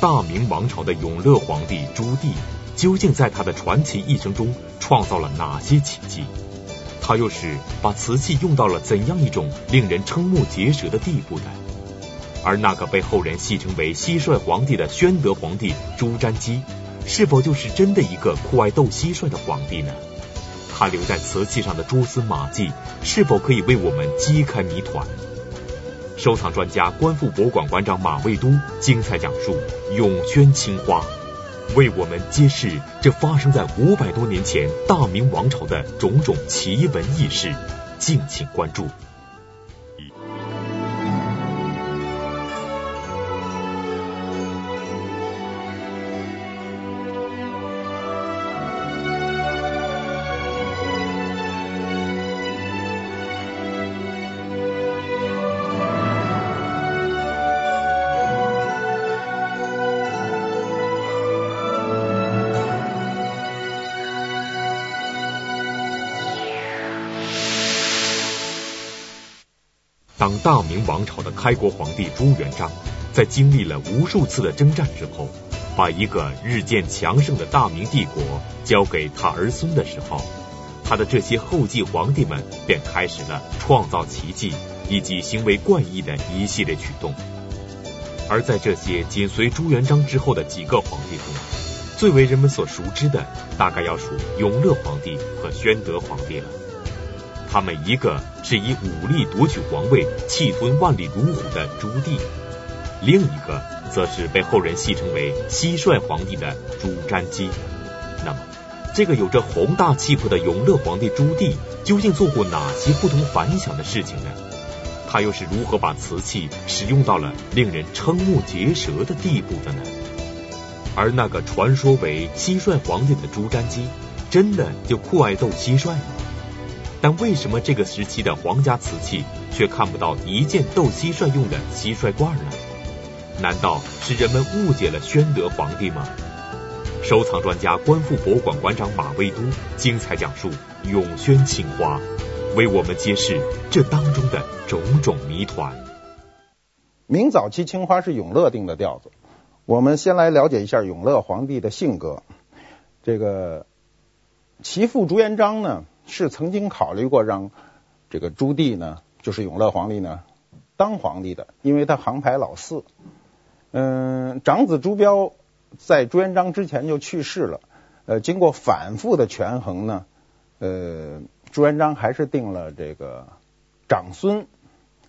大明王朝的永乐皇帝朱棣，究竟在他的传奇一生中创造了哪些奇迹？他又是把瓷器用到了怎样一种令人瞠目结舌的地步呢？而那个被后人戏称为蟋蟀皇帝的宣德皇帝朱瞻基，是否就是真的一个酷爱斗蟋蟀的皇帝呢？他留在瓷器上的蛛丝马迹，是否可以为我们揭开谜团？收藏专家、观复博物馆馆长马未都精彩讲述《永宣青花》，为我们揭示这发生在五百多年前大明王朝的种种奇闻异事，敬请关注。大明王朝的开国皇帝朱元璋在经历了无数次的征战之后，把一个日渐强盛的大明帝国交给他儿孙的时候，他的这些后继皇帝们便开始了创造奇迹以及行为怪异的一系列举动。而在这些紧随朱元璋之后的几个皇帝中，最为人们所熟知的，大概要数永乐皇帝和宣德皇帝了。他们一个是以武力夺取皇位、气吞万里如虎的朱棣，另一个则是被后人戏称为蟋蟀皇帝的朱瞻基。那么，这个有着宏大气魄的永乐皇帝朱棣究竟做过哪些不同凡响的事情呢？他又是如何把瓷器使用到了令人瞠目结舌的地步的呢？而那个传说为蟋蟀皇帝的朱瞻基，真的就酷爱斗蟋蟀吗？但为什么这个时期的皇家瓷器却看不到一件斗蟋蟀用的蟋蟀罐呢？难道是人们误解了宣德皇帝吗？收藏专家、观复博物馆馆长马未都精彩讲述《永宣青花》，为我们揭示这当中的种种谜团。明早期青花是永乐定的调子。我们先来了解一下永乐皇帝的性格。这个其父朱元璋呢，是曾经考虑过让这个朱棣呢，就是永乐皇帝呢当皇帝的，因为他航拍老四。嗯，长子朱标在朱元璋之前就去世了。呃，经过反复的权衡呢，呃，朱元璋还是定了这个长孙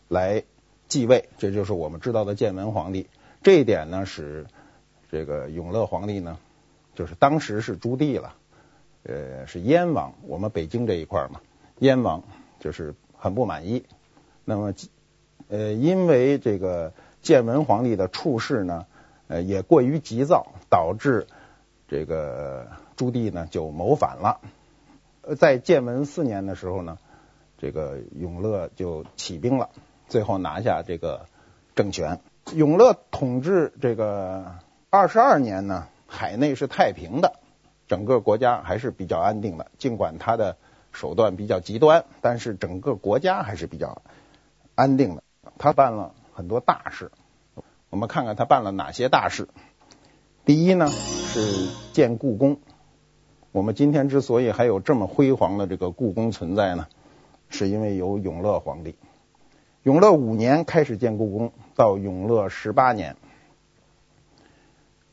来继位，这就是我们知道的建文皇帝。这一点呢，使这个永乐皇帝呢，就是当时是朱棣了。呃，是燕王，我们北京这一块嘛，燕王就是很不满意。那么，呃，因为这个建文皇帝的处事呢，呃，也过于急躁，导致这个朱棣呢就谋反了。在建文四年的时候呢，这个永乐就起兵了，最后拿下这个政权。永乐统治这个二十二年呢，海内是太平的。整个国家还是比较安定的，尽管他的手段比较极端，但是整个国家还是比较安定的。他办了很多大事，我们看看他办了哪些大事。第一呢是建故宫。我们今天之所以还有这么辉煌的这个故宫存在呢，是因为有永乐皇帝。永乐五年开始建故宫，到永乐十八年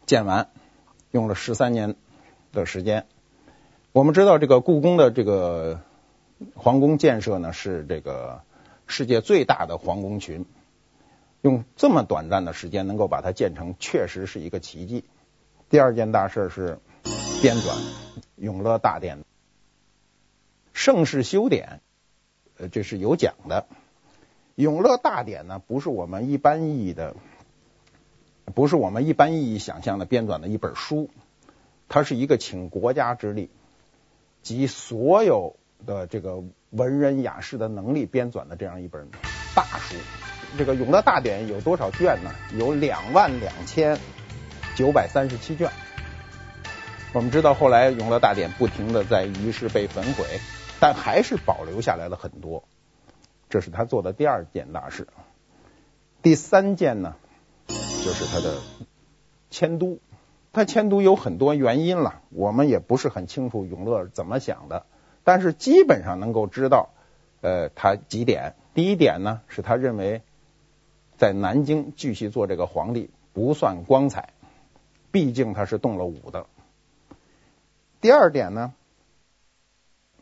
建完，用了十三年的时间，我们知道这个故宫的这个皇宫建设呢，是这个世界最大的皇宫群，用这么短暂的时间能够把它建成，确实是一个奇迹。第二件大事是编纂《永乐大典》，盛世修典，呃，这是有讲的。《永乐大典》呢，不是我们一般意义的，不是我们一般意义想象的编纂的一本书。它是一个请国家之力集所有的这个文人雅士的能力编纂的这样一本大书。这个《永乐大典》有多少卷呢？有两万两千九百三十七卷。我们知道后来《永乐大典》不停的在于是被焚毁，但还是保留下来了很多。这是他做的第二件大事。第三件呢，就是他的迁都。他迁都有很多原因了，我们也不是很清楚永乐怎么想的，但是基本上能够知道，呃，他几点。第一点呢，是他认为在南京继续做这个皇帝不算光彩，毕竟他是动了武的。第二点呢，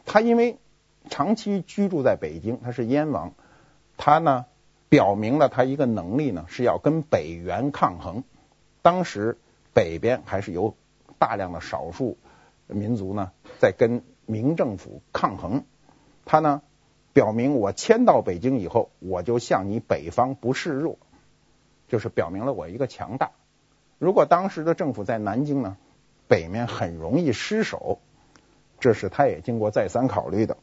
他因为长期居住在北京，他是燕王，他呢表明了他一个能力呢是要跟北元抗衡。当时北边还是有大量的少数民族呢在跟明政府抗衡，他呢表明我迁到北京以后，我就向你北方不示弱，就是表明了我一个强大。如果当时的政府在南京呢，北面很容易失守，这是他也经过再三考虑的。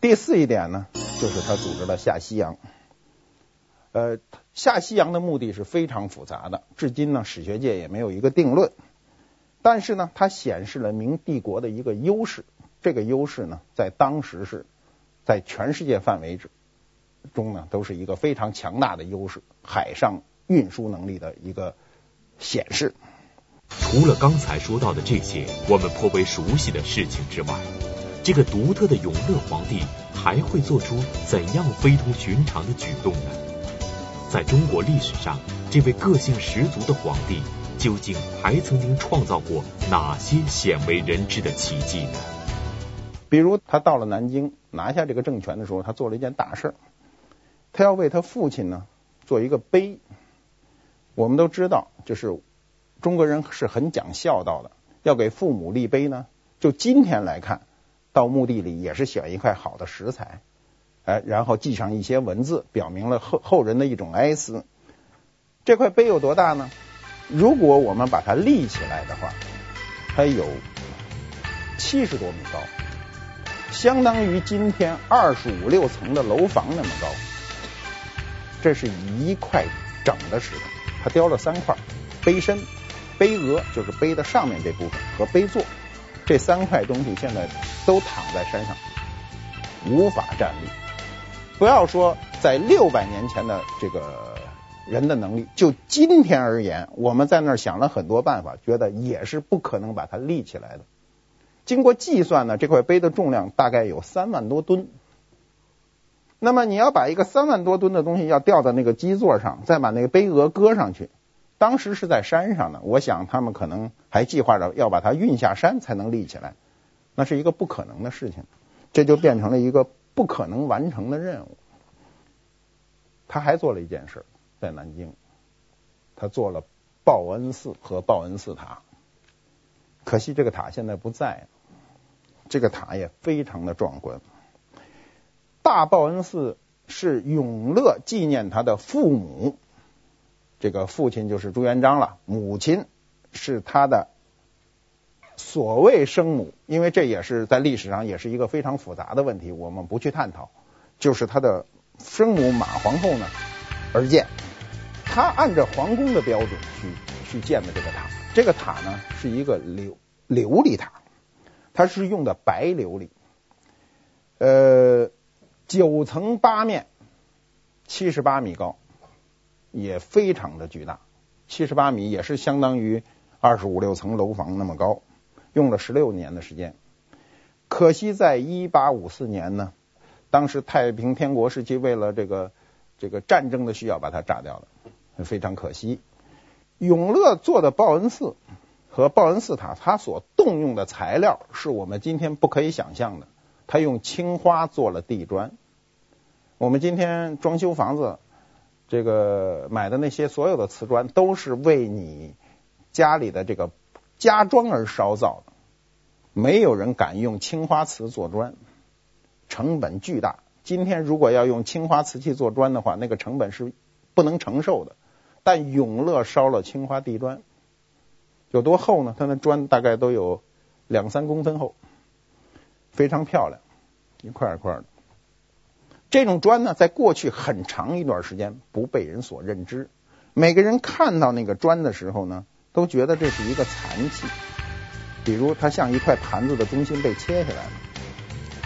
第四一点呢，就是他组织了下西洋。呃，下西洋的目的是非常复杂的，至今呢史学界也没有一个定论。但是呢，它显示了明帝国的一个优势，这个优势呢，在当时是在全世界范围之中呢，都是一个非常强大的优势，海上运输能力的一个显示。除了刚才说到的这些我们颇为熟悉的事情之外，这个独特的永乐皇帝还会做出怎样非同寻常的举动呢？在中国历史上，这位个性十足的皇帝究竟还曾经创造过哪些鲜为人知的奇迹呢？比如，他到了南京拿下这个政权的时候，他做了一件大事儿，他要为他父亲呢做一个碑。我们都知道，就是中国人是很讲孝道的，要给父母立碑呢。就今天来看，到墓地里也是选一块好的石材。哎，然后记上一些文字，表明了后后人的一种哀思。这块碑有多大呢？如果我们把它立起来的话，它有七十多米高，相当于今天二十五六层的楼房那么高。这是一块整的石头，它雕了三块：碑身、碑额，就是碑的上面这部分和碑座。这三块东西现在都躺在山上，无法站立。不要说在六百年前的这个人的能力，就今天而言，我们在那儿想了很多办法，觉得也是不可能把它立起来的。经过计算呢，这块碑的重量大概有三万多吨。那么你要把一个三万多吨的东西要吊到那个基座上，再把那个碑额搁上去，当时是在山上呢，我想他们可能还计划着要把它运下山才能立起来，那是一个不可能的事情，这就变成了一个。不可能完成的任务，他还做了一件事，在南京，他做了报恩寺和报恩寺塔。可惜这个塔现在不在，这个塔也非常的壮观。大报恩寺是永乐纪念他的父母，这个父亲就是朱元璋了，母亲是他的。所谓生母，因为这也是在历史上也是一个非常复杂的问题，我们不去探讨。就是他的生母马皇后呢而建，他按照皇宫的标准去去建的这个塔。这个塔呢是一个琉琉璃塔，它是用的白琉璃，呃，九层八面，七十八米高，也非常的巨大。七十八米也是相当于二十五六层楼房那么高。用了十六年的时间，可惜在一八五四年呢，当时太平天国时期为了这个这个战争的需要，把它炸掉了，非常可惜。永乐做的报恩寺和报恩寺塔，它所动用的材料是我们今天不可以想象的，它用青花做了地砖。我们今天装修房子，这个买的那些所有的瓷砖，都是为你家里的这个。加砖而烧造的，没有人敢用青花瓷做砖，成本巨大。今天如果要用青花瓷器做砖的话，那个成本是不能承受的。但永乐烧了青花地砖，有多厚呢？它那砖大概都有两三公分厚，非常漂亮，一块一块的。这种砖呢，在过去很长一段时间不被人所认知。每个人看到那个砖的时候呢，都觉得这是一个残器，比如它像一块盘子的中心被切下来了。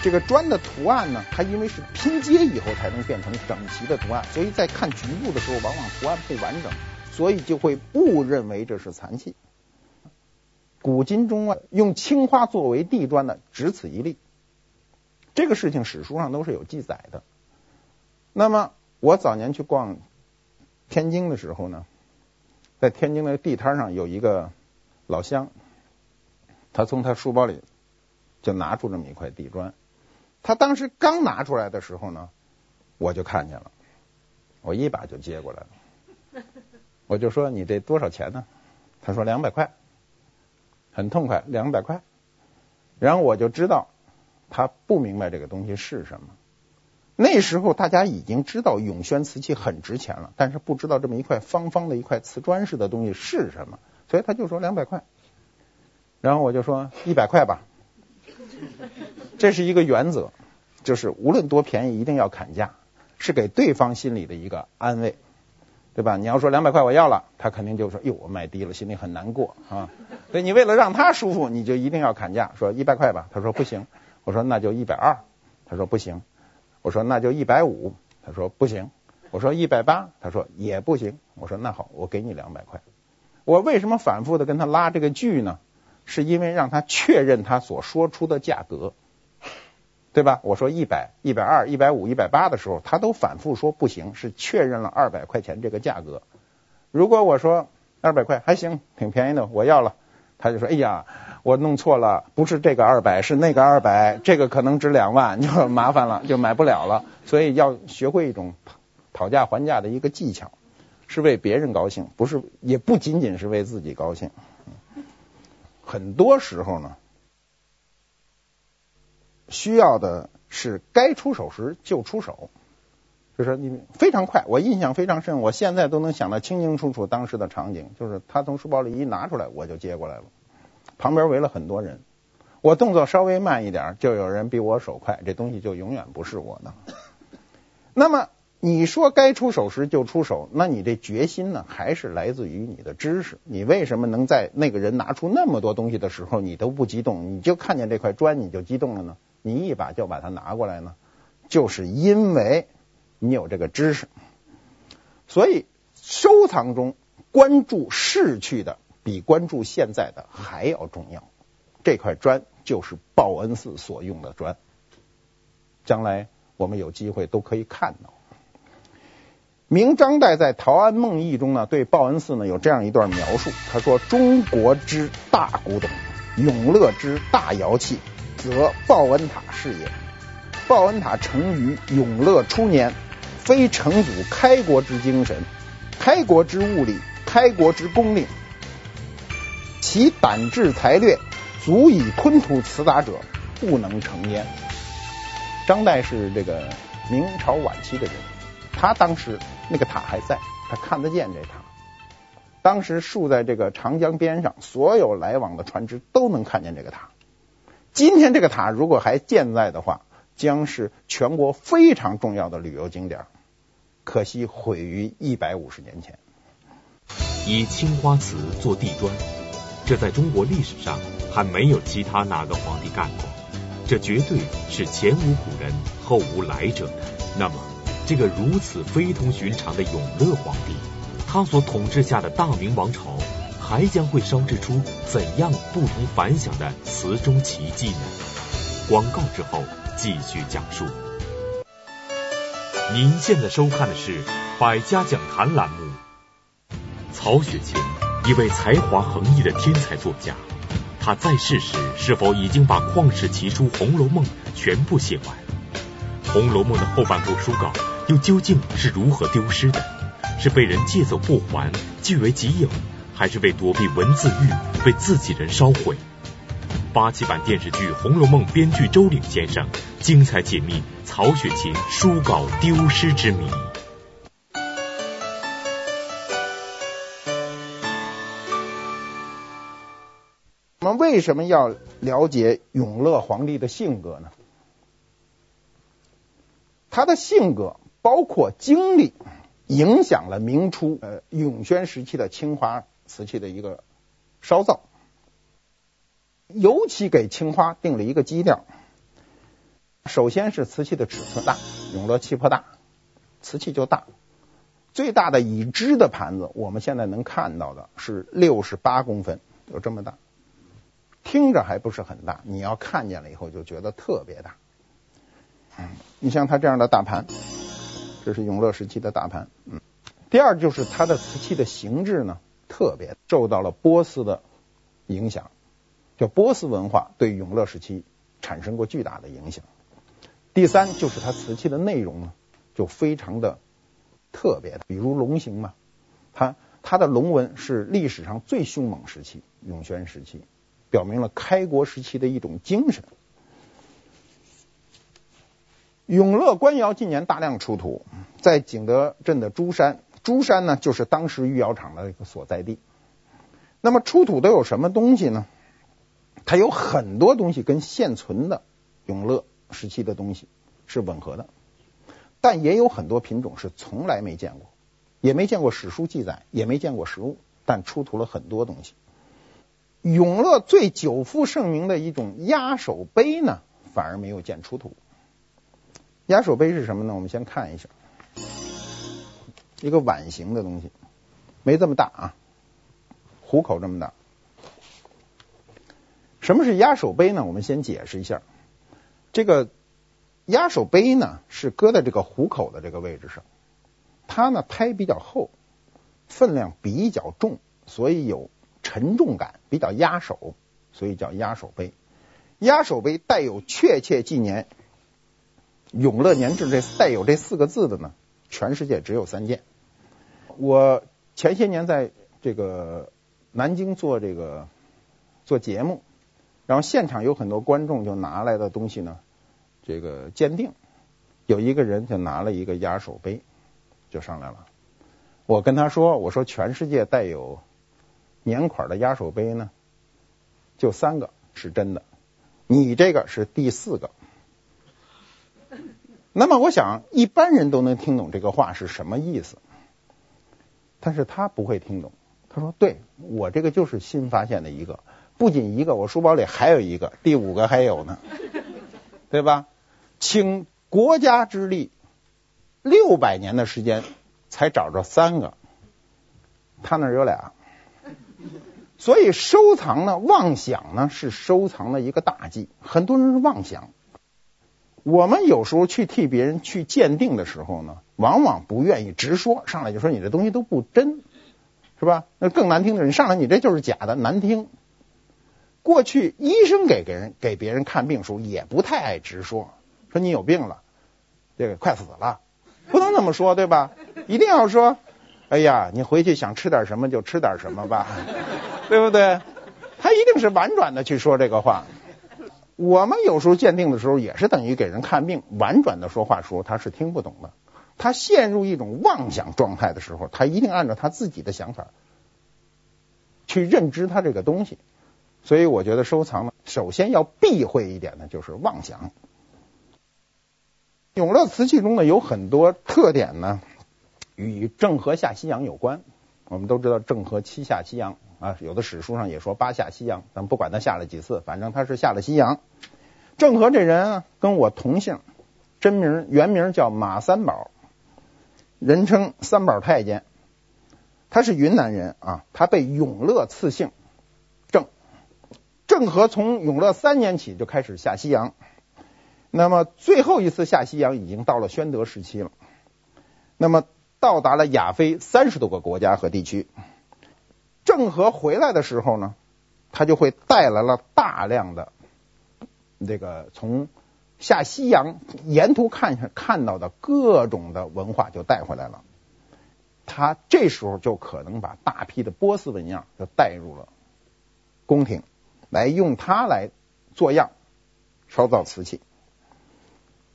这个砖的图案呢，它因为是拼接以后才能变成整齐的图案，所以在看局部的时候，往往图案不完整，所以就会误认为这是残器。古今中外用青花作为地砖的只此一例，这个事情史书上都是有记载的。那么我早年去逛天津的时候呢，在天津的地摊上有一个老乡，他从他书包里就拿出这么一块地砖，他当时刚拿出来的时候呢，我就看见了，我一把就接过来了，我就说你这多少钱呢？他说两百块。很痛快，两百块，然后我就知道他不明白这个东西是什么。那时候大家已经知道永宣瓷器很值钱了，但是不知道这么一块方方的一块瓷砖似的东西是什么，所以他就说两百块。然后我就说一百块吧，这是一个原则，就是无论多便宜一定要砍价，是给对方心里的一个安慰。对吧？你要说两百块我要了，他肯定就说哟，我卖低了，心里很难过啊。所以你为了让他舒服，你就一定要砍价，说一百块吧。他说不行，我说那就一百二。他说不行，我说那就一百五。他说不行，我说一百八。他说也不行。我说那好，我给你两百块。我为什么反复的跟他拉这个锯呢？是因为让他确认他所说出的价格。对吧？我说一百、一百二、一百五、一百八的时候，他都反复说不行，是确认了二百块钱这个价格。如果我说二百块还行，挺便宜的，我要了，他就说：“哎呀，我弄错了，不是这个二百，是那个二百，这个可能值两万，就 麻烦了，就买不了了。”所以要学会一种讨价还价的一个技巧，是为别人高兴，不是，也不仅仅是为自己高兴。很多时候呢。需要的是该出手时就出手，就是你非常快。我印象非常深，我现在都能想到清清楚楚当时的场景，就是他从书包里一拿出来，我就接过来了，旁边围了很多人。我动作稍微慢一点，就有人比我手快，这东西就永远不是我的。那么你说该出手时就出手，那你这决心呢，还是来自于你的知识。你为什么能在那个人拿出那么多东西的时候，你都不激动，你就看见这块砖你就激动了呢？你一把就把它拿过来呢，就是因为你有这个知识，所以收藏中关注逝去的比关注现在的还要重要。这块砖就是报恩寺所用的砖，将来我们有机会都可以看到。明张岱在《陶庵梦忆》中呢，对报恩寺呢有这样一段描述，他说：“中国之大古董，永乐之大窑器。”则报恩塔是也。报恩塔成于永乐初年，非成祖开国之精神，开国之物理，开国之功令，其胆智才略，足以吞吐此塔者，不能成焉。张岱是这个明朝晚期的人，他当时那个塔还在，他看得见这塔。当时竖在这个长江边上，所有来往的船只都能看见这个塔。今天这个塔如果还健在的话，将是全国非常重要的旅游景点。可惜毁于一百五十年前。以青花瓷做地砖，这在中国历史上还没有其他哪个皇帝干过。这绝对是前无古人后无来者的。那么，这个如此非同寻常的永乐皇帝，他所统治下的大明王朝。还将会烧制出怎样不同凡响的瓷中奇迹呢？广告之后继续讲述。您现在收看的是《百家讲坛》栏目。曹雪芹，一位才华横溢的天才作家，他在世时是否已经把旷世奇书《红楼梦》全部写完？《红楼梦》的后半部书稿又究竟是如何丢失的？是被人借走不还，据为己有？还是为躲避文字狱，被自己人烧毁。八七版电视剧《红楼梦》编剧周岭先生精彩解密曹雪芹书稿丢失之谜。为什么要了解永乐皇帝的性格呢？他的性格包括经历，影响了明初呃永宣时期的青花。瓷器的一个烧造，尤其给青花定了一个基调。首先是瓷器的尺寸大，永乐气魄大，瓷器就大。最大的已知的盘子，我们现在能看到的是六十八公分，有这么大。听着还不是很大，你要看见了以后就觉得特别大。嗯，你像它这样的大盘，这是永乐时期的大盘。嗯，第二就是它的瓷器的形制呢，特别受到了波斯的影响，就波斯文化对永乐时期产生过巨大的影响。第三就是它瓷器的内容呢，就非常的特别的，比如龙形嘛，它它的龙纹是历史上最凶猛时期，永宣时期。表明了开国时期的一种精神。永乐官窑近年大量出土，在景德镇的珠山，珠山呢就是当时御窑厂的一个所在地。那么出土都有什么东西呢？它有很多东西跟现存的永乐时期的东西是吻合的，但也有很多品种是从来没见过，也没见过史书记载，也没见过实物，但出土了很多东西。永乐最久负盛名的一种压手杯呢，反而没有见出土。压手杯是什么呢？我们先看一下，一个碗形的东西，没这么大啊，壶口这么大。什么是压手杯呢？我们先解释一下，这个压手杯呢是搁在这个壶口的这个位置上，它呢胎比较厚，分量比较重，所以有。沉重感比较压手，所以叫压手杯。压手杯带有确切纪年“永乐年制”这带有这四个字的呢，全世界只有三件。我前些年在这个南京做这个做节目，然后现场有很多观众就拿来的东西呢，这个鉴定，有一个人就拿了一个压手杯就上来了。我跟他说：“我说全世界带有。”年款的压手杯呢，就三个是真的，你这个是第四个。那么我想一般人都能听懂这个话是什么意思，但是他不会听懂。他说：“对，我这个就是新发现的一个，不仅一个，我书包里还有一个，第五个还有呢，对吧？倾国家之力，六百年的时间才找着三个，他那儿有俩。”所以收藏呢，妄想呢是收藏的一个大忌。很多人是妄想。我们有时候去替别人去鉴定的时候呢，往往不愿意直说，上来就说你这东西都不真，是吧？那更难听的，你上来你这就是假的，难听。过去医生给给人给别人看病时候也不太爱直说，说你有病了，这个快死了，不能那么说，对吧？一定要说。哎呀，你回去想吃点什么就吃点什么吧，对不对？他一定是婉转的去说这个话。我们有时候鉴定的时候也是等于给人看病，婉转的说话时候他是听不懂的。他陷入一种妄想状态的时候，他一定按照他自己的想法去认知他这个东西。所以我觉得收藏呢，首先要避讳一点呢，就是妄想。永乐瓷器中呢，有很多特点呢。与郑和下西洋有关，我们都知道郑和七下西洋啊，有的史书上也说八下西洋，咱不管他下了几次，反正他是下了西洋。郑和这人啊，跟我同姓，真名原名叫马三宝，人称三宝太监。他是云南人啊，他被永乐赐姓郑。郑和从永乐三年起就开始下西洋，那么最后一次下西洋已经到了宣德时期了，那么。到达了亚非三十多个国家和地区。郑和回来的时候呢，他就会带来了大量的这个从下西洋沿途看看到的各种的文化就带回来了。他这时候就可能把大批的波斯纹样就带入了宫廷，来用它来做样烧造瓷器。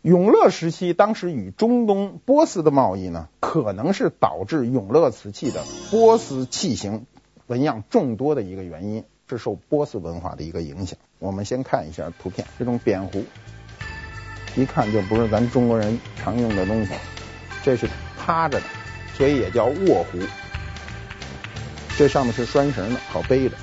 永乐时期，当时与中东波斯的贸易呢，可能是导致永乐瓷器的波斯器型纹样众多的一个原因，是受波斯文化的一个影响。我们先看一下图片，这种扁壶，一看就不是咱中国人常用的东西，这是趴着的，所以也叫卧壶。这上面是拴绳的，好背着。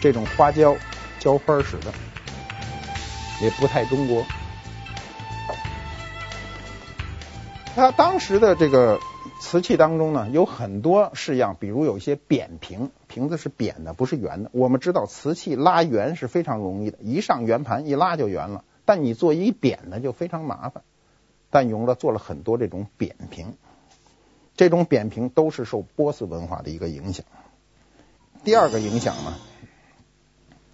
这种花椒浇花使的，也不太中国。他当时的这个瓷器当中呢，有很多式样，比如有一些扁平，瓶子是扁的，不是圆的。我们知道瓷器拉圆是非常容易的，一上圆盘一拉就圆了。但你做一扁的就非常麻烦。但永乐做了很多这种扁瓶，这种扁瓶都是受波斯文化的一个影响。第二个影响呢，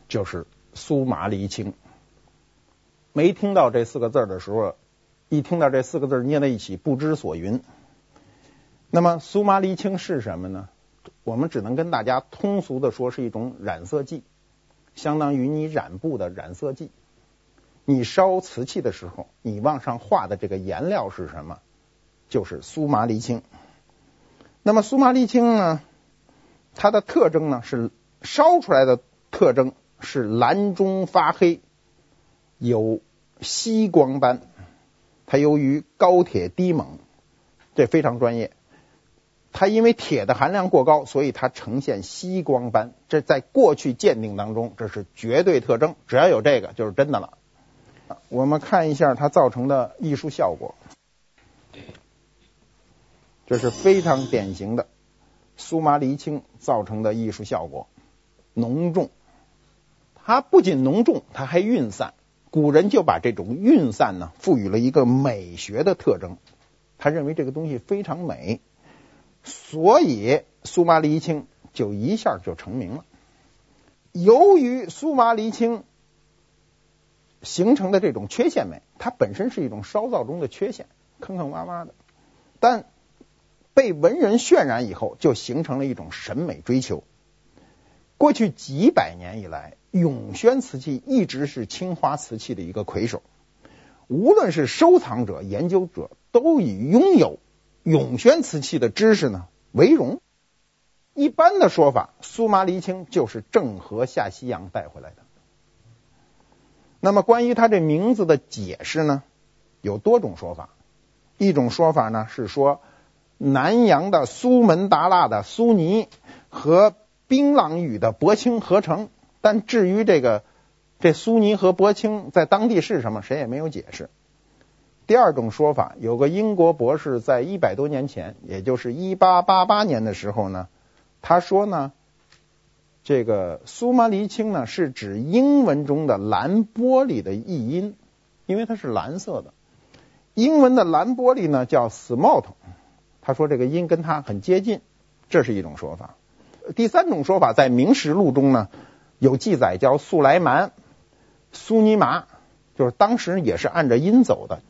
就是苏麻离青。没听到这四个字的时候。一听到这四个字捏在一起，不知所云。那么苏麻离青是什么呢？我们只能跟大家通俗的说，是一种染色剂，相当于你染布的染色剂。你烧瓷器的时候，你往上画的这个颜料是什么？就是苏麻离青。那么苏麻离青呢，它的特征呢是烧出来的特征是蓝中发黑，有锡光斑。它由于高铁低锰，这非常专业。它因为铁的含量过高，所以它呈现吸光斑。这在过去鉴定当中，这是绝对特征。只要有这个，就是真的了。我们看一下它造成的艺术效果，这是非常典型的苏麻离青造成的艺术效果，浓重。它不仅浓重，它还晕散。古人就把这种晕散呢，赋予了一个美学的特征。他认为这个东西非常美，所以苏麻离青就一下就成名了。由于苏麻离青形成的这种缺陷美，它本身是一种烧造中的缺陷，坑坑洼洼的，但被文人渲染以后，就形成了一种审美追求。过去几百年以来，永宣瓷器一直是青花瓷器的一个魁首。无论是收藏者、研究者，都以拥有永宣瓷器的知识呢为荣。一般的说法，苏麻离青就是郑和下西洋带回来的。那么，关于它这名字的解释呢，有多种说法。一种说法呢是说，南洋的苏门答腊的苏尼和槟榔屿的柏青合成，但至于这个这苏尼和柏青在当地是什么，谁也没有解释。第二种说法，有个英国博士在一百多年前，也就是一八八八年的时候呢，他说呢，这个苏麻离青呢是指英文中的蓝玻璃的译音，因为它是蓝色的。英文的蓝玻璃呢叫 smalt，他说这个音跟它很接近，这是一种说法。第三种说法，在《明实录》中呢有记载，叫素莱曼、苏尼玛，就是当时也是按着音走的。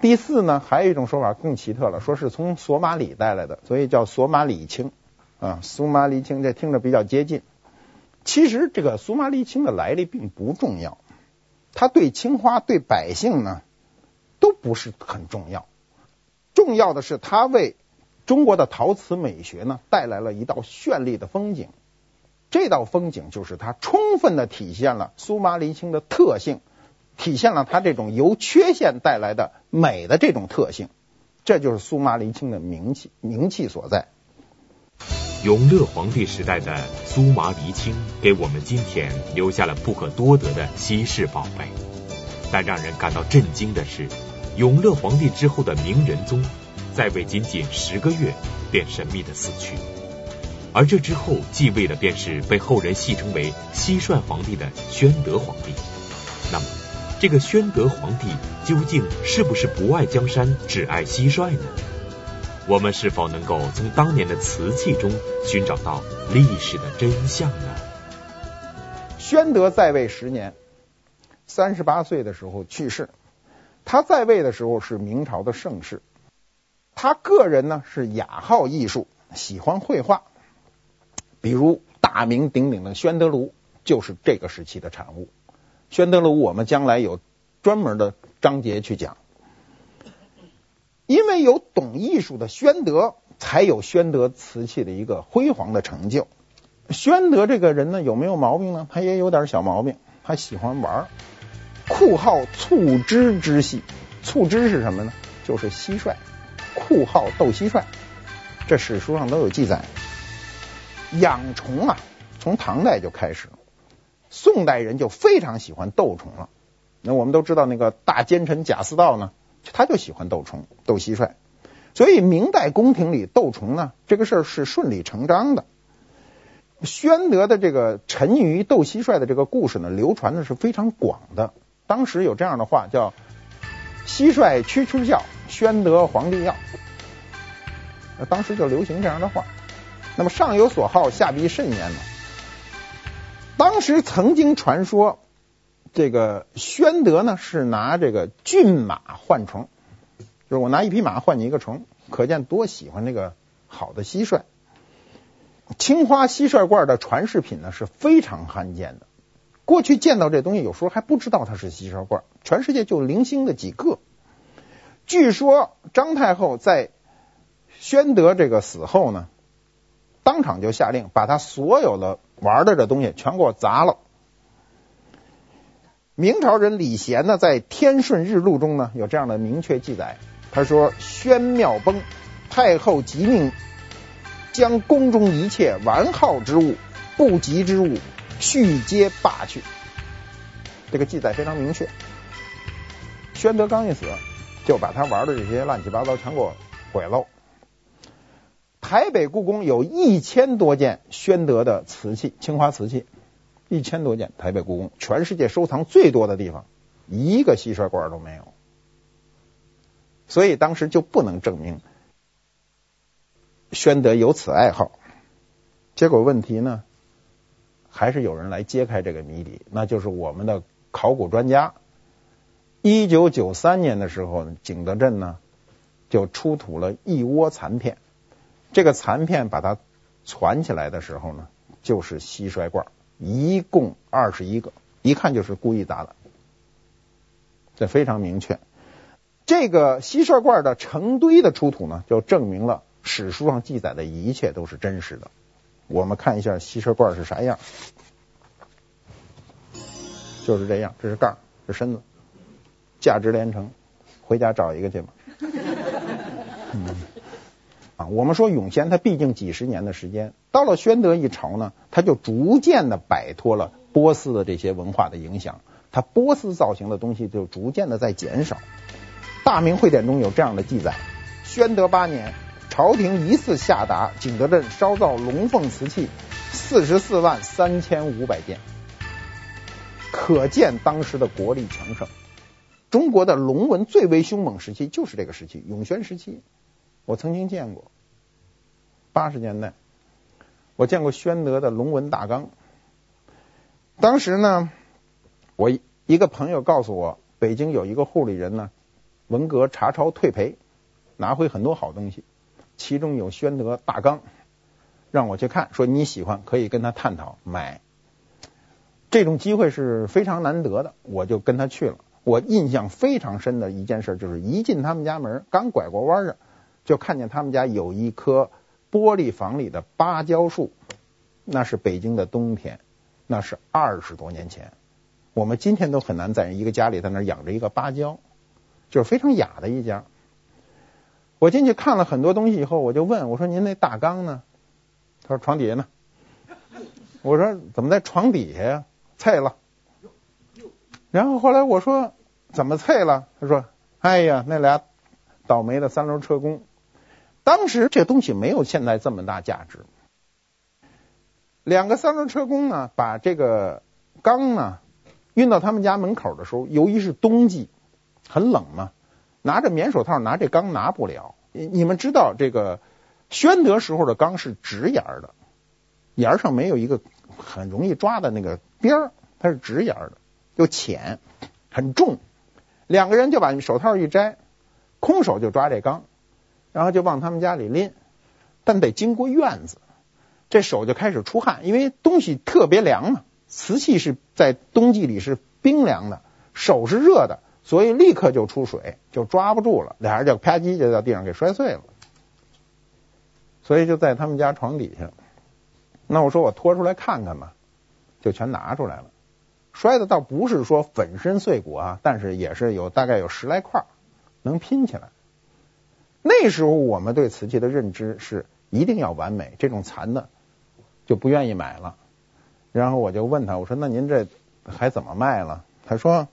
第四呢，还有一种说法更奇特了，说是从索马里带来的，所以叫索马里青啊，苏麻离青，这听着比较接近。其实这个苏麻离青的来历并不重要，它对青花对百姓呢都不是很重要，重要的是它为。中国的陶瓷美学呢，带来了一道绚丽的风景。这道风景就是它充分的体现了苏麻离青的特性，体现了它这种由缺陷带来的美的这种特性。这就是苏麻离青的名气名气所在。永乐皇帝时代的苏麻离青，给我们今天留下了不可多得的稀世宝贝。但让人感到震惊的是，永乐皇帝之后的明仁宗。在位仅仅十个月，便神秘的死去，而这之后继位的便是被后人戏称为“蟋蟀皇帝”的宣德皇帝。那么，这个宣德皇帝究竟是不是不爱江山，只爱蟋蟀呢？我们是否能够从当年的瓷器中寻找到历史的真相呢？宣德在位十年，三十八岁的时候去世。他在位的时候是明朝的盛世。他个人呢是雅好艺术，喜欢绘画，比如大名鼎鼎的宣德炉就是这个时期的产物。宣德炉我们将来有专门的章节去讲，因为有懂艺术的宣德，才有宣德瓷器的一个辉煌的成就。宣德这个人呢有没有毛病呢？他也有点小毛病，他喜欢玩，酷好促织之戏。促织是什么呢？就是蟋蟀。酷好斗蟋蟀，这史书上都有记载。养虫啊，从唐代就开始了，宋代人就非常喜欢斗虫了。那我们都知道那个大奸臣贾似道呢，他就喜欢斗虫、斗蟋蟀。所以明代宫廷里斗虫呢，这个事儿是顺理成章的。宣德的这个沉溺于斗蟋蟀的这个故事呢，流传的是非常广的。当时有这样的话叫“蟋蟀蛐蛐叫，宣德皇帝要”，当时就流行这样的话。那么上有所好，下必甚焉呢。当时曾经传说，这个宣德呢是拿这个骏马换虫，就是我拿一匹马换你一个虫，可见多喜欢那个好的蟋蟀。青花蟋蟀罐的传世品呢是非常罕见的。过去见到这东西，有时候还不知道它是蟋蟀罐，全世界就零星的几个。据说张太后在宣德这个死后呢，当场就下令把他所有的玩的这东西全给我砸了。明朝人李贤呢，在《天顺日录》中呢有这样的明确记载，他说：“宣庙崩，太后急命。”将宫中一切完好之物、不吉之物，续皆罢去。这个记载非常明确。宣德刚一死，就把他玩的这些乱七八糟全给我毁了。台北故宫有一千多件宣德的瓷器，青花瓷器，一千多件。台北故宫全世界收藏最多的地方，一个蟋蟀罐都没有。所以当时就不能证明。宣德有此爱好，结果问题呢，还是有人来揭开这个谜底，那就是我们的考古专家。一九九三年的时候，景德镇呢就出土了一窝残片，这个残片把它攒起来的时候呢，就是蟋蟀罐，一共二十一个，一看就是故意砸的，这非常明确。这个蟋蟀罐的成堆的出土呢，就证明了。史书上记载的一切都是真实的。我们看一下蟋蟀罐是啥样，就是这样，这是盖，这身子，价值连城，回家找一个去吧。我们说永咸，它毕竟几十年的时间，到了宣德一朝呢，它就逐渐的摆脱了波斯的这些文化的影响，它波斯造型的东西就逐渐的在减少。大明会典中有这样的记载：宣德八年。朝廷一次下达景德镇烧造龙凤瓷器四十四万三千五百件，可见当时的国力强盛。中国的龙纹最为凶猛时期就是这个时期，永宣时期。我曾经见过，八十年代我见过宣德的龙纹大缸。当时呢，我一个朋友告诉我，北京有一个户里人呢，文革查抄退赔，拿回很多好东西。其中有宣德大缸，让我去看，说你喜欢可以跟他探讨买。这种机会是非常难得的，我就跟他去了。我印象非常深的一件事就是，一进他们家门，刚拐过弯儿，就看见他们家有一棵玻璃房里的芭蕉树，那是北京的冬天，那是二十多年前。我们今天都很难在一个家里在那养着一个芭蕉，就是非常雅的一家。我进去看了很多东西以后，我就问我说：“您那大缸呢？”他说：“床底下呢。”我说：“怎么在床底下呀？碎了。”然后后来我说：“怎么碎了？”他说：“哎呀，那俩倒霉的三轮车工，当时这东西没有现在这么大价值。两个三轮车工呢，把这个缸呢运到他们家门口的时候，由于是冬季，很冷嘛。拿着棉手套拿这缸拿不了，你们知道这个宣德时候的缸是直沿的，沿上没有一个很容易抓的那个边儿，它是直沿的，又浅，很重。两个人就把手套一摘，空手就抓这缸，然后就往他们家里拎，但得经过院子，这手就开始出汗，因为东西特别凉嘛，瓷器是在冬季里是冰凉的，手是热的。所以立刻就出水，就抓不住了，俩人就啪叽就在地上给摔碎了。所以就在他们家床底下。那我说我拖出来看看吧，就全拿出来了。摔的倒不是说粉身碎骨啊，但是也是有大概有十来块能拼起来。那时候我们对瓷器的认知是一定要完美，这种残的就不愿意买了。然后我就问他，我说那您这还怎么卖了？他说。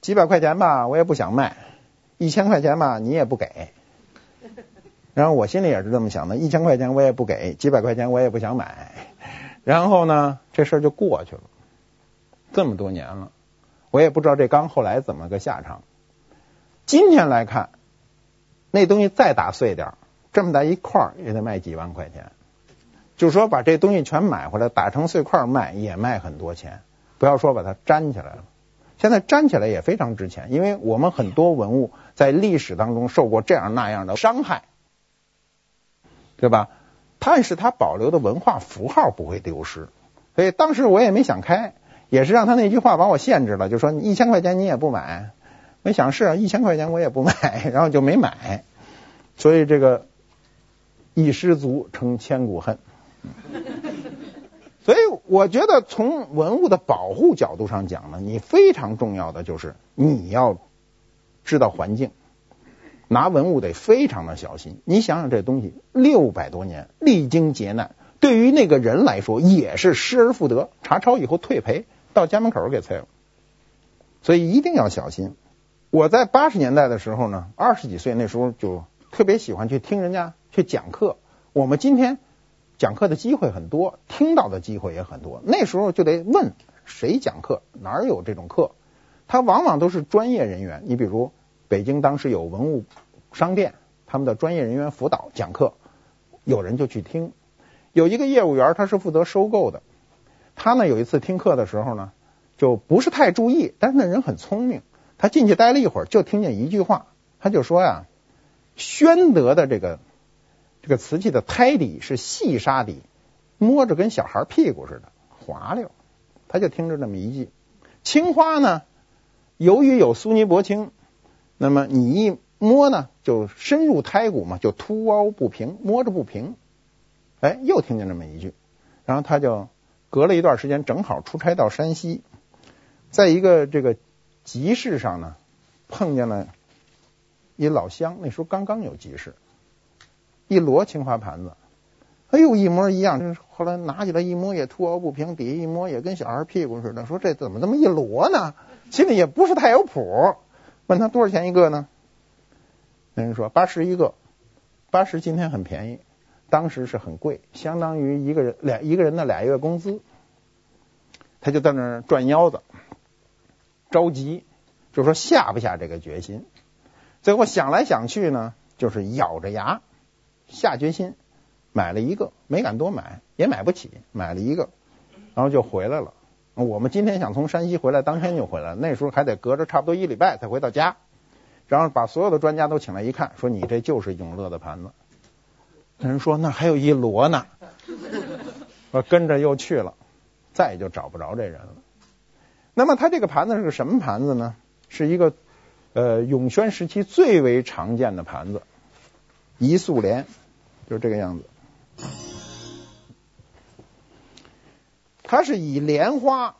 几百块钱吧，我也不想卖；一千块钱吧，你也不给。然后我心里也是这么想的，一千块钱我也不给，几百块钱我也不想买。然后呢，这事儿就过去了。这么多年了，我也不知道这缸后来怎么个下场。今天来看，那东西再打碎点，这么大一块也得卖几万块钱。就是说，把这东西全买回来，打成碎块卖，也卖很多钱。不要说把它粘起来了，现在粘起来也非常值钱，因为我们很多文物在历史当中受过这样那样的伤害，对吧？但是它保留的文化符号不会丢失，所以当时我也没想开，也是让他那句话把我限制了，就说一千块钱你也不买，没想是啊一千块钱我也不买，然后就没买，所以这个一失足成千古恨。所以我觉得从文物的保护角度上讲呢，你非常重要的就是你要知道环境，拿文物得非常的小心。你想想这东西六百多年历经劫难，对于那个人来说也是失而复得。查抄以后退赔，到家门口给拆了，所以一定要小心。我在八十年代的时候呢，二十几岁那时候就特别喜欢去听人家去讲课。我们今天。讲课的机会很多，听到的机会也很多。那时候就得问谁讲课，哪儿有这种课？他往往都是专业人员。你比如北京当时有文物商店，他们的专业人员辅导讲课，有人就去听。有一个业务员，他是负责收购的。他呢有一次听课的时候呢，就不是太注意，但是那人很聪明。他进去待了一会儿，就听见一句话，他就说呀：“宣德的这个。”这个瓷器的胎底是细沙底，摸着跟小孩屁股似的滑溜。他就听着这么一句。青花呢，由于有苏泥薄青，那么你一摸呢，就深入胎骨嘛，就凸凹不平，摸着不平。哎，又听见这么一句。然后他就隔了一段时间，正好出差到山西，在一个这个集市上呢，碰见了一老乡。那时候刚刚有集市。一摞青花盘子，哎呦，一模一样。后来拿起来一摸，也凸凹不平；底下一摸，也跟小孩屁股似的。说这怎么这么一摞呢？心里也不是太有谱。问他多少钱一个呢？那人说八十一个，八十今天很便宜，当时是很贵，相当于一个人俩一个人的俩月工资。他就在那儿转腰子，着急，就说下不下这个决心。最后想来想去呢，就是咬着牙。下决心买了一个，没敢多买，也买不起，买了一个，然后就回来了。我们今天想从山西回来，当天就回来。那时候还得隔着差不多一礼拜才回到家，然后把所有的专家都请来一看，说你这就是永乐的盘子。人说那还有一摞呢，我跟着又去了，再也就找不着这人了。那么它这个盘子是个什么盘子呢？是一个呃永宣时期最为常见的盘子。一素莲就是这个样子，它是以莲花、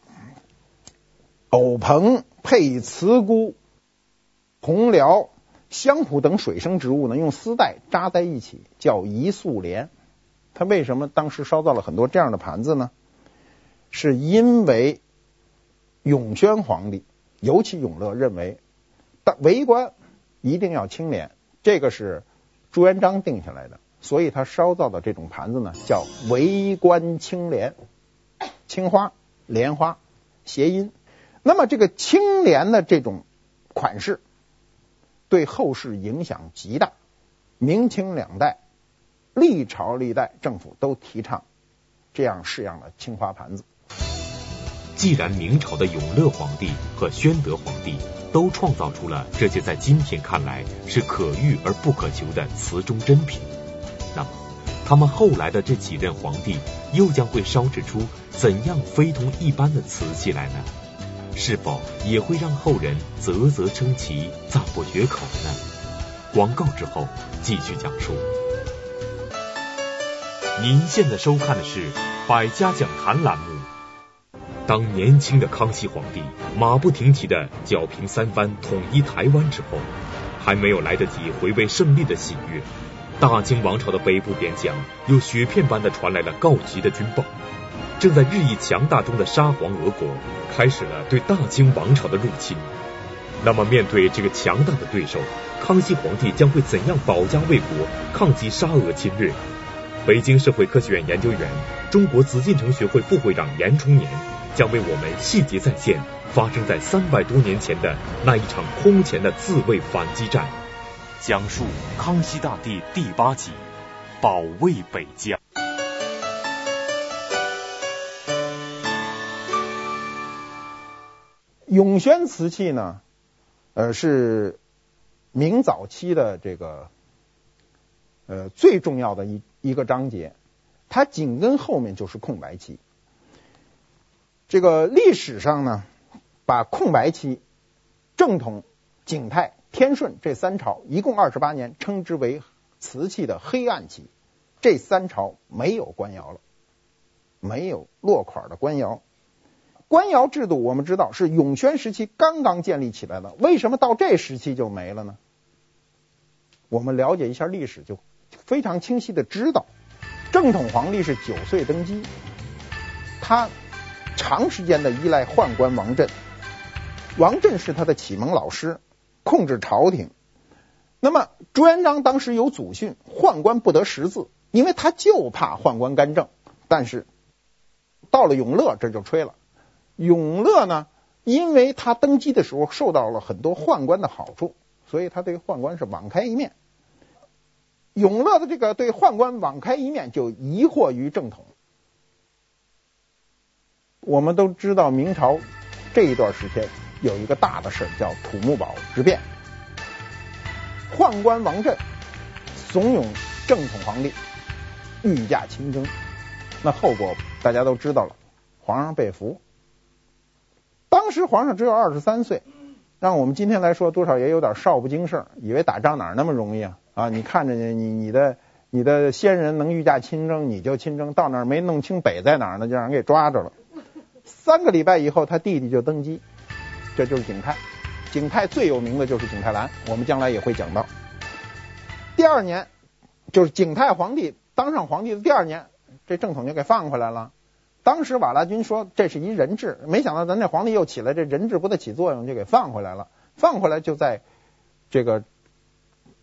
藕蓬配茨菇、红蓼、香蒲等水生植物呢，用丝带扎在一起，叫一素莲。它为什么当时烧造了很多这样的盘子呢？是因为永宣皇帝，尤其永乐认为，为官一定要清廉，这个是。朱元璋定下来的，所以他烧造的这种盘子呢，叫为官清廉，青花莲花谐音。那么这个清廉的这种款式，对后世影响极大。明清两代，历朝历代政府都提倡这样式样的青花盘子。既然明朝的永乐皇帝和宣德皇帝。都创造出了这些在今天看来是可遇而不可求的瓷中珍品，那么他们后来的这几任皇帝又将会烧制出怎样非同一般的瓷器来呢？是否也会让后人啧啧称奇、赞不绝口呢？广告之后继续讲述。您现在收看的是《百家讲坛》栏目。当年轻的康熙皇帝马不停蹄的剿平三藩、统一台湾之后，还没有来得及回味胜利的喜悦，大清王朝的北部边疆又雪片般的传来了告急的军报。正在日益强大中的沙皇俄国开始了对大清王朝的入侵。那么，面对这个强大的对手，康熙皇帝将会怎样保家卫国，抗击沙俄侵略？北京社会科学院研究员、中国紫禁城学会副会长严崇年将为我们细节再现发生在三百多年前的那一场空前的自卫反击战，讲述康熙大帝第八集：保卫北疆。永宣瓷器呢？呃，是明早期的这个呃最重要的一一个章节，它紧跟后面就是空白期。这个历史上呢，把空白期、正统、景泰、天顺这三朝一共二十八年，称之为瓷器的黑暗期。这三朝没有官窑了，没有落款的官窑。官窑制度我们知道是永宣时期刚刚建立起来的，为什么到这时期就没了呢？我们了解一下历史就非常清晰的知道，正统皇帝是九岁登基，他长时间的依赖宦官王振，王振是他的启蒙老师，控制朝廷。那么朱元璋当时有祖训，宦官不得识字，因为他就怕宦官干政。但是到了永乐这就吹了。永乐呢，因为他登基的时候受到了很多宦官的好处，所以他对宦官是网开一面。永乐的这个对宦官网开一面，就疑惑于正统。我们都知道，明朝这一段时间有一个大的事叫土木堡之变，宦官王振怂恿正统皇帝御驾亲征，那后果大家都知道了，皇上被俘。当时皇上只有二十三岁，让我们今天来说，多少也有点少不经事儿，以为打仗哪那么容易啊？啊，你看着你你你的你的先人能御驾亲征，你就亲征，到那儿没弄清北在哪儿呢，就让人给抓着了。三个礼拜以后，他弟弟就登基，这就是景泰。景泰最有名的就是景泰蓝，我们将来也会讲到。第二年，就是景泰皇帝当上皇帝的第二年，这正统就给放回来了。当时瓦剌军说这是一人质，没想到咱这皇帝又起来，这人质不得起作用，就给放回来了。放回来就在这个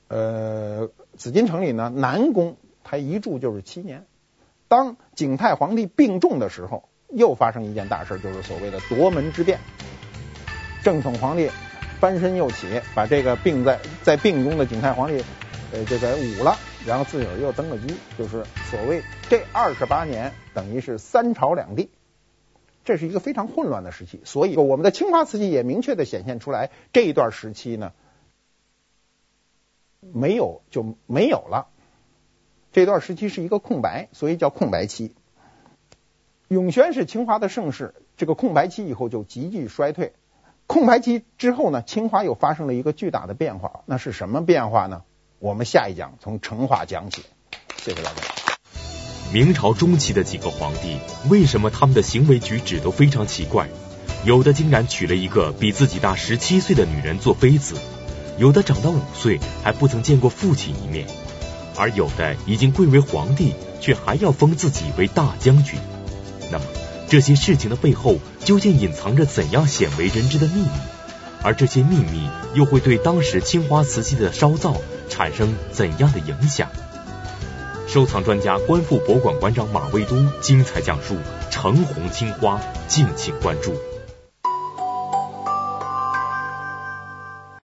呃紫禁城里呢，南宫他一住就是七年。当景泰皇帝病重的时候，又发生一件大事，就是所谓的夺门之变。正统皇帝翻身又起，把这个病在在病中的景泰皇帝呃这个捂了。然后自个儿又登了基，就是所谓这二十八年等于是三朝两帝，这是一个非常混乱的时期。所以我们的青花瓷器也明确的显现出来，这一段时期呢没有就没有了，这段时期是一个空白，所以叫空白期。永宣是清华的盛世，这个空白期以后就急剧衰退。空白期之后呢，清华又发生了一个巨大的变化，那是什么变化呢？我们下一讲从成化讲起，谢谢大家。明朝中期的几个皇帝，为什么他们的行为举止都非常奇怪？有的竟然娶了一个比自己大十七岁的女人做妃子，有的长到五岁还不曾见过父亲一面，而有的已经贵为皇帝，却还要封自己为大将军。那么这些事情的背后，究竟隐藏着怎样鲜为人知的秘密？而这些秘密又会对当时青花瓷器的烧造产生怎样的影响？收藏专家、观复博物馆馆长马未都精彩讲述橙红青花，敬请关注。